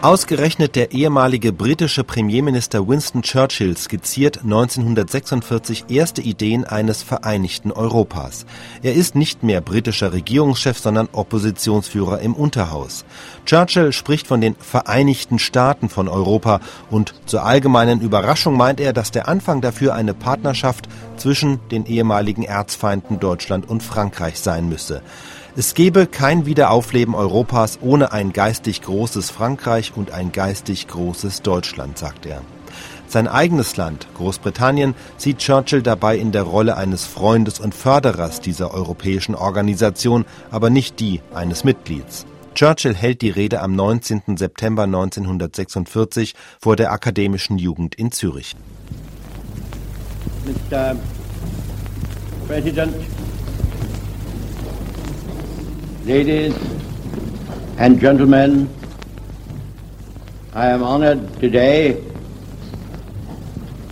Ausgerechnet der ehemalige britische Premierminister Winston Churchill skizziert 1946 erste Ideen eines vereinigten Europas. Er ist nicht mehr britischer Regierungschef, sondern Oppositionsführer im Unterhaus. Churchill spricht von den Vereinigten Staaten von Europa und zur allgemeinen Überraschung meint er, dass der Anfang dafür eine Partnerschaft zwischen den ehemaligen Erzfeinden Deutschland und Frankreich sein müsse. Es gebe kein Wiederaufleben Europas ohne ein geistig großes Frankreich und ein geistig großes Deutschland, sagt er. Sein eigenes Land, Großbritannien, sieht Churchill dabei in der Rolle eines Freundes und Förderers dieser europäischen Organisation, aber nicht die eines Mitglieds. Churchill hält die Rede am 19. September 1946 vor der Akademischen Jugend in Zürich. Mr. President, Ladies and gentlemen, I am honored today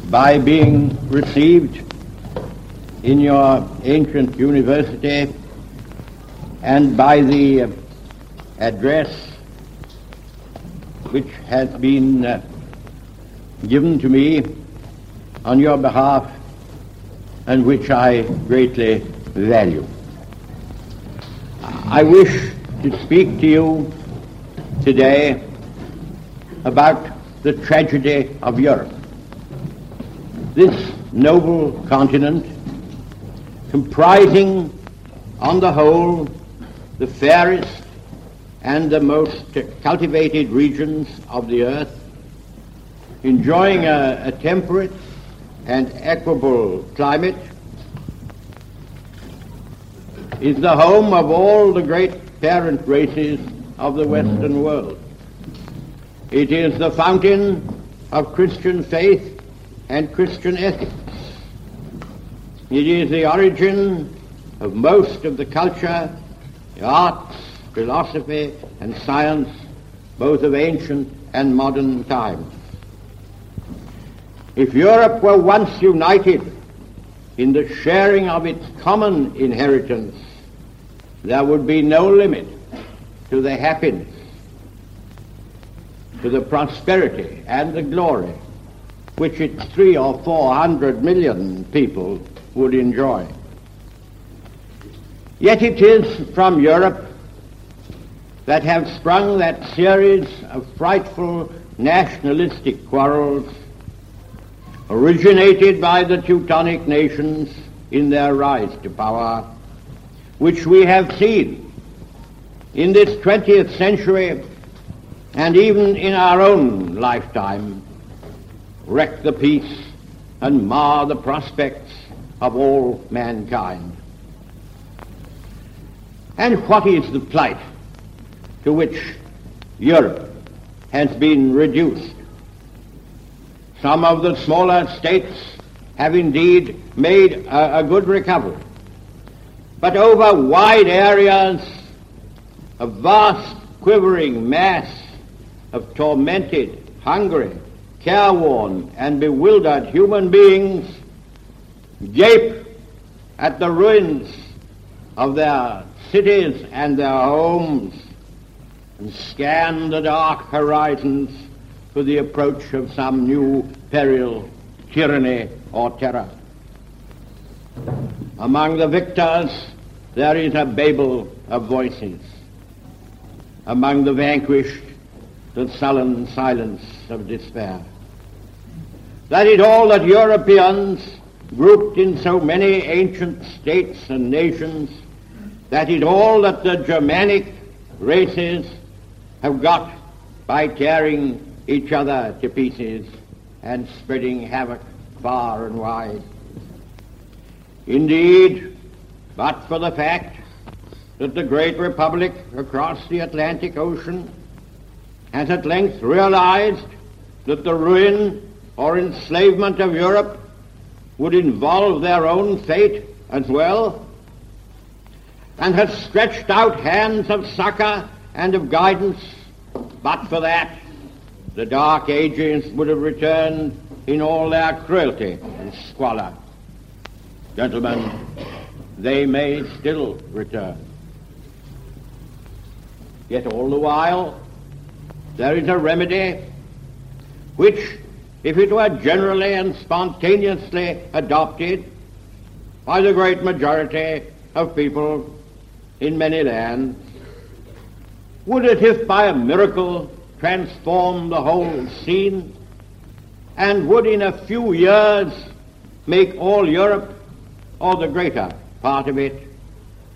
by being received in your ancient university and by the address which has been uh, given to me on your behalf and which I greatly value. I wish to speak to you today about the tragedy of Europe. This noble continent, comprising on the whole the fairest and the most cultivated regions of the earth, enjoying a, a temperate and equable climate, is the home of all the great parent races of the Western world. It is the fountain of Christian faith and Christian ethics. It is the origin of most of the culture, the arts, philosophy, and science, both of ancient and modern times. If Europe were once united in the sharing of its common inheritance, there would be no limit to the happiness, to the prosperity and the glory which its three or four hundred million people would enjoy. Yet it is from Europe that have sprung that series of frightful nationalistic quarrels originated by the Teutonic nations in their rise to power which we have seen in this 20th century and even in our own lifetime wreck the peace and mar the prospects of all mankind. And what is the plight to which Europe has been reduced? Some of the smaller states have indeed made a, a good recovery. But over wide areas, a vast quivering mass of tormented, hungry, careworn, and bewildered human beings gape at the ruins of their cities and their homes and scan the dark horizons for the approach of some new peril, tyranny, or terror. Among the victors, there is a babel of voices. Among the vanquished, the sullen silence of despair. That is all that Europeans, grouped in so many ancient states and nations, that is all that the Germanic races have got by tearing each other to pieces and spreading havoc far and wide. Indeed, but for the fact that the great republic across the Atlantic Ocean has at length realized that the ruin or enslavement of Europe would involve their own fate as well, and has stretched out hands of succor and of guidance, but for that, the Dark Ages would have returned in all their cruelty and squalor. Gentlemen, they may still return. Yet all the while, there is a remedy which, if it were generally and spontaneously adopted by the great majority of people in many lands, would it, if by a miracle, transform the whole scene, and would in a few years make all Europe, or the greater part of it,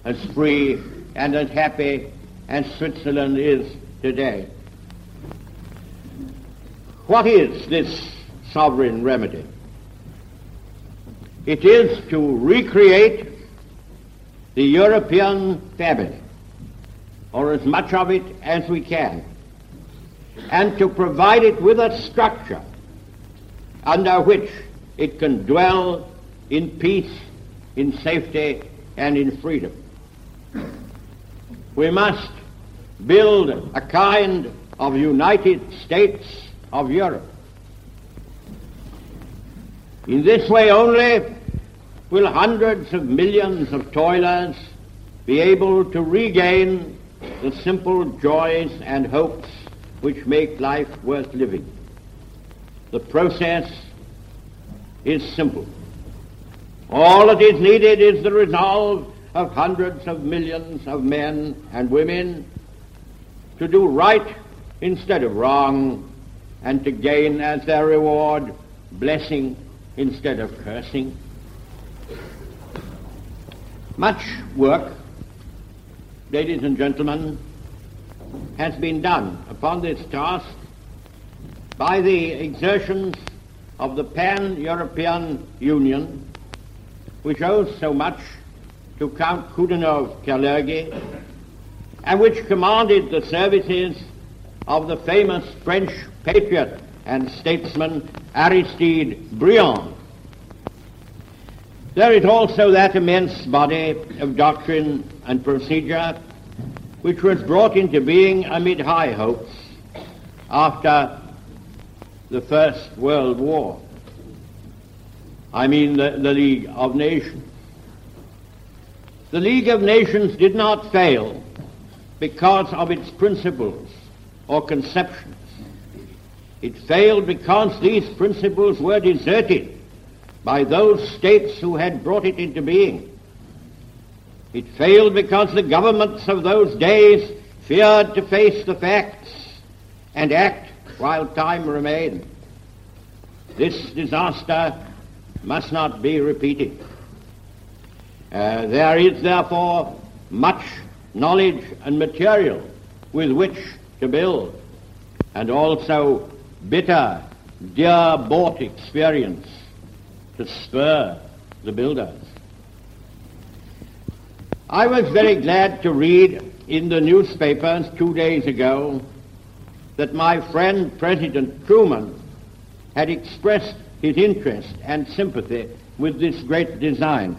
as free and as happy as Switzerland is today. What is this sovereign remedy? It is to recreate the European family, or as much of it as we can, and to provide it with a structure under which it can dwell in peace, in safety, and in freedom. We must build a kind of United States of Europe. In this way only will hundreds of millions of toilers be able to regain the simple joys and hopes which make life worth living. The process is simple. All that is needed is the resolve of hundreds of millions of men and women to do right instead of wrong and to gain as their reward blessing instead of cursing. Much work, ladies and gentlemen, has been done upon this task by the exertions of the Pan-European Union, which owes so much to Count Coudenhove-Kalergi, and which commanded the services of the famous French patriot and statesman Aristide Briand. There is also that immense body of doctrine and procedure which was brought into being amid high hopes after the First World War. I mean the, the League of Nations. The League of Nations did not fail because of its principles or conceptions. It failed because these principles were deserted by those states who had brought it into being. It failed because the governments of those days feared to face the facts and act while time remained. This disaster must not be repeated. Uh, there is therefore much knowledge and material with which to build, and also bitter, dear bought experience to spur the builders. I was very glad to read in the newspapers two days ago that my friend President Truman had expressed his interest and sympathy with this great design.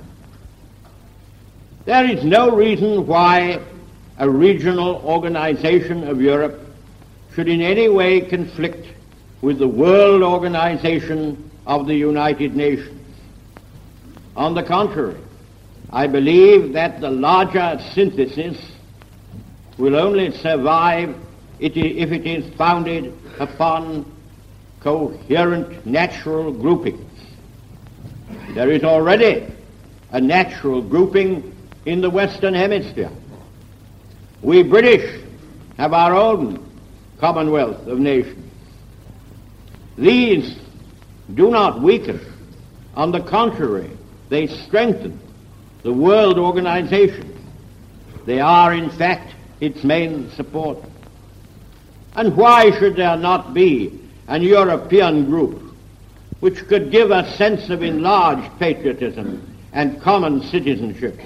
There is no reason why a regional organization of Europe should in any way conflict with the world organization of the United Nations. On the contrary, I believe that the larger synthesis will only survive if it is founded upon coherent natural groupings. There is already a natural grouping in the Western Hemisphere. We British have our own Commonwealth of Nations. These do not weaken. On the contrary, they strengthen the world organization. They are, in fact, its main support. And why should there not be an European group which could give a sense of enlarged patriotism and common citizenship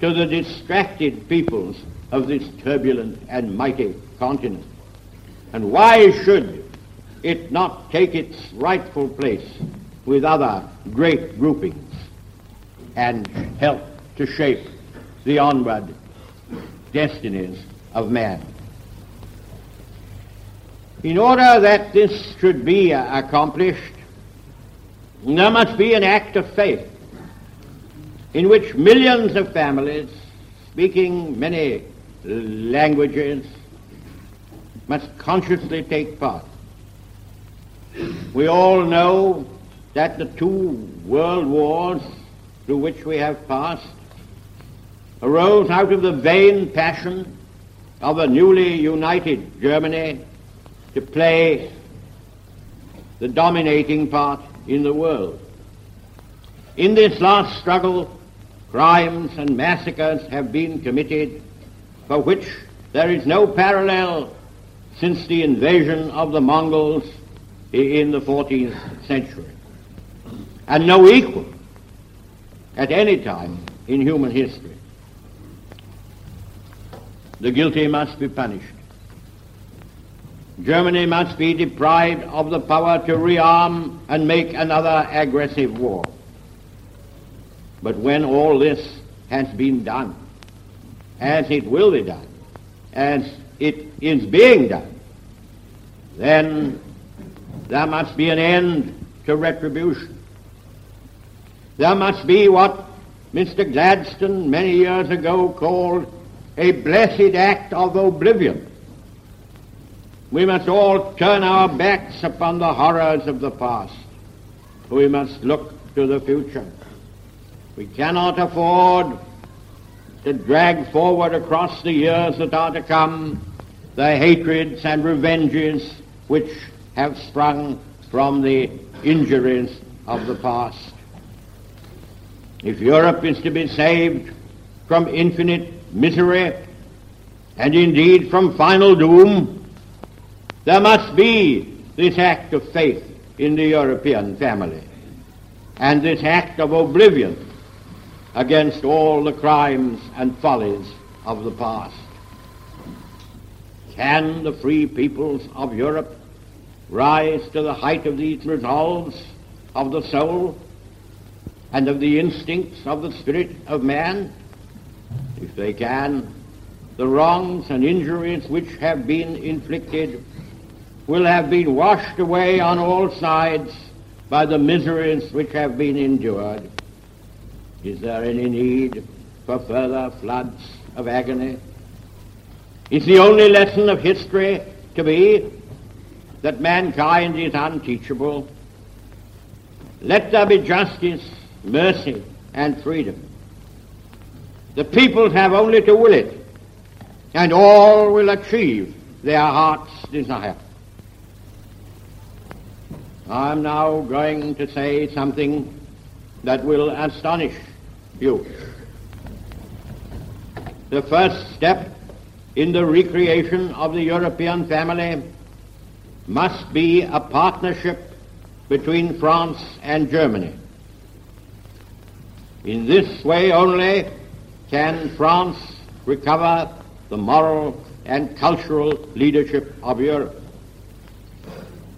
to the distracted peoples of this turbulent and mighty continent? And why should it not take its rightful place with other great groupings and help to shape the onward destinies of man? In order that this should be accomplished, there must be an act of faith in which millions of families speaking many languages must consciously take part. We all know that the two world wars through which we have passed arose out of the vain passion of a newly united Germany to play the dominating part in the world. In this last struggle, crimes and massacres have been committed for which there is no parallel since the invasion of the Mongols in the 14th century, and no equal at any time in human history. The guilty must be punished. Germany must be deprived of the power to rearm and make another aggressive war. But when all this has been done, as it will be done, as it is being done, then there must be an end to retribution. There must be what Mr. Gladstone many years ago called a blessed act of oblivion. We must all turn our backs upon the horrors of the past. We must look to the future. We cannot afford to drag forward across the years that are to come the hatreds and revenges which have sprung from the injuries of the past. If Europe is to be saved from infinite misery and indeed from final doom, there must be this act of faith in the European family and this act of oblivion against all the crimes and follies of the past. Can the free peoples of Europe rise to the height of these resolves of the soul and of the instincts of the spirit of man? They can, the wrongs and injuries which have been inflicted will have been washed away on all sides by the miseries which have been endured. Is there any need for further floods of agony? Is the only lesson of history to be that mankind is unteachable? Let there be justice, mercy, and freedom. The peoples have only to will it, and all will achieve their heart's desire. I'm now going to say something that will astonish you. The first step in the recreation of the European family must be a partnership between France and Germany. In this way only can France recover the moral and cultural leadership of Europe.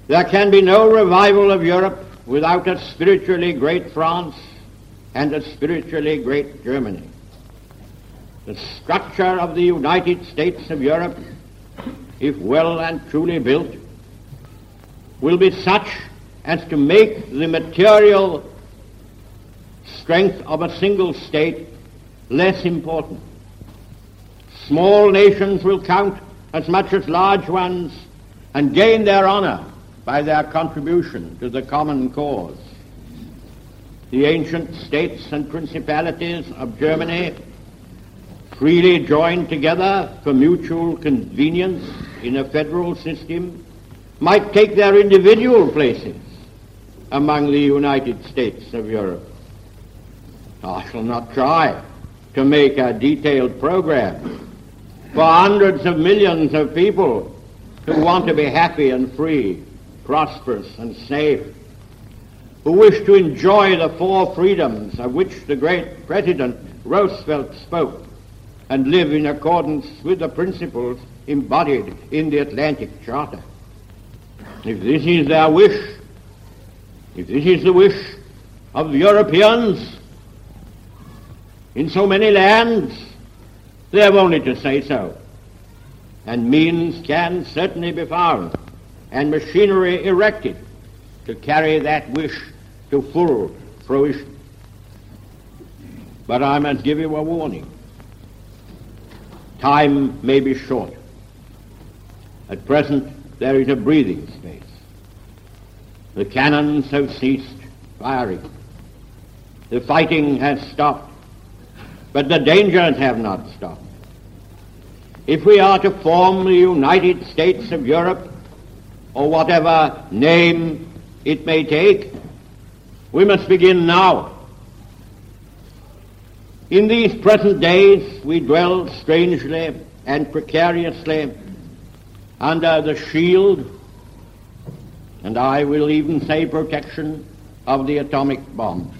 There can be no revival of Europe without a spiritually great France and a spiritually great Germany. The structure of the United States of Europe, if well and truly built, will be such as to make the material strength of a single state less important. Small nations will count as much as large ones and gain their honor by their contribution to the common cause. The ancient states and principalities of Germany, freely joined together for mutual convenience in a federal system, might take their individual places among the United States of Europe. I shall not try to make a detailed program for hundreds of millions of people who want to be happy and free, prosperous and safe, who wish to enjoy the four freedoms of which the great President Roosevelt spoke and live in accordance with the principles embodied in the Atlantic Charter. If this is their wish, if this is the wish of Europeans in so many lands, they have only to say so. And means can certainly be found and machinery erected to carry that wish to full fruition. But I must give you a warning. Time may be short. At present, there is a breathing space. The cannons have ceased firing. The fighting has stopped, but the dangers have not stopped. If we are to form the United States of Europe, or whatever name it may take, we must begin now. In these present days, we dwell strangely and precariously under the shield, and I will even say protection, of the atomic bomb.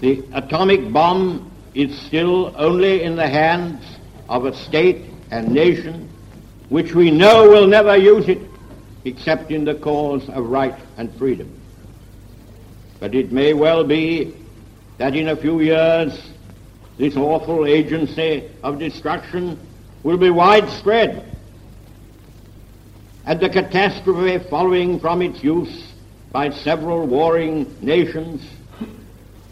The atomic bomb is still only in the hands of a state and nation which we know will never use it except in the cause of right and freedom. But it may well be that in a few years this awful agency of destruction will be widespread and the catastrophe following from its use by several warring nations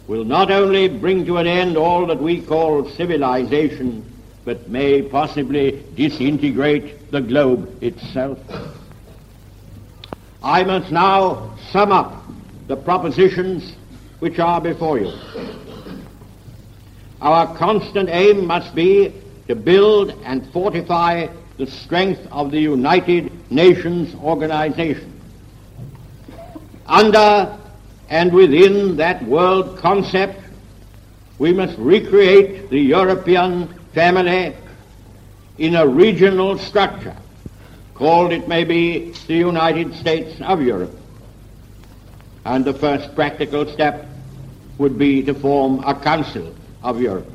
will not only bring to an end all that we call civilization, but may possibly disintegrate the globe itself. I must now sum up the propositions which are before you. Our constant aim must be to build and fortify the strength of the United Nations organization. Under and within that world concept, we must recreate the European family in a regional structure, called it may be the United States of Europe. And the first practical step would be to form a Council of Europe.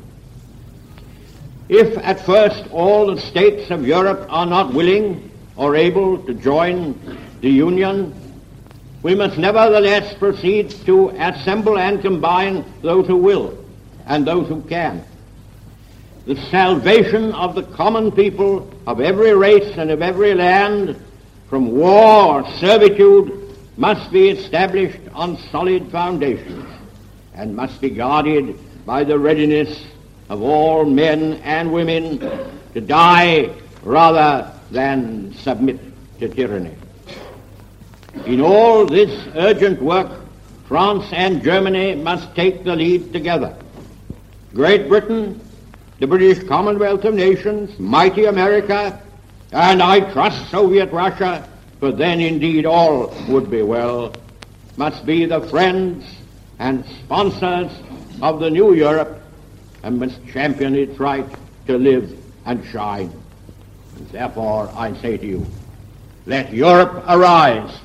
If at first all the states of Europe are not willing or able to join the Union, we must nevertheless proceed to assemble and combine those who will and those who can. The salvation of the common people of every race and of every land from war or servitude must be established on solid foundations and must be guarded by the readiness of all men and women to die rather than submit to tyranny. In all this urgent work, France and Germany must take the lead together. Great Britain, the British Commonwealth of Nations, mighty America, and I trust Soviet Russia, for then indeed all would be well, must be the friends and sponsors of the new Europe and must champion its right to live and shine. And therefore, I say to you, let Europe arise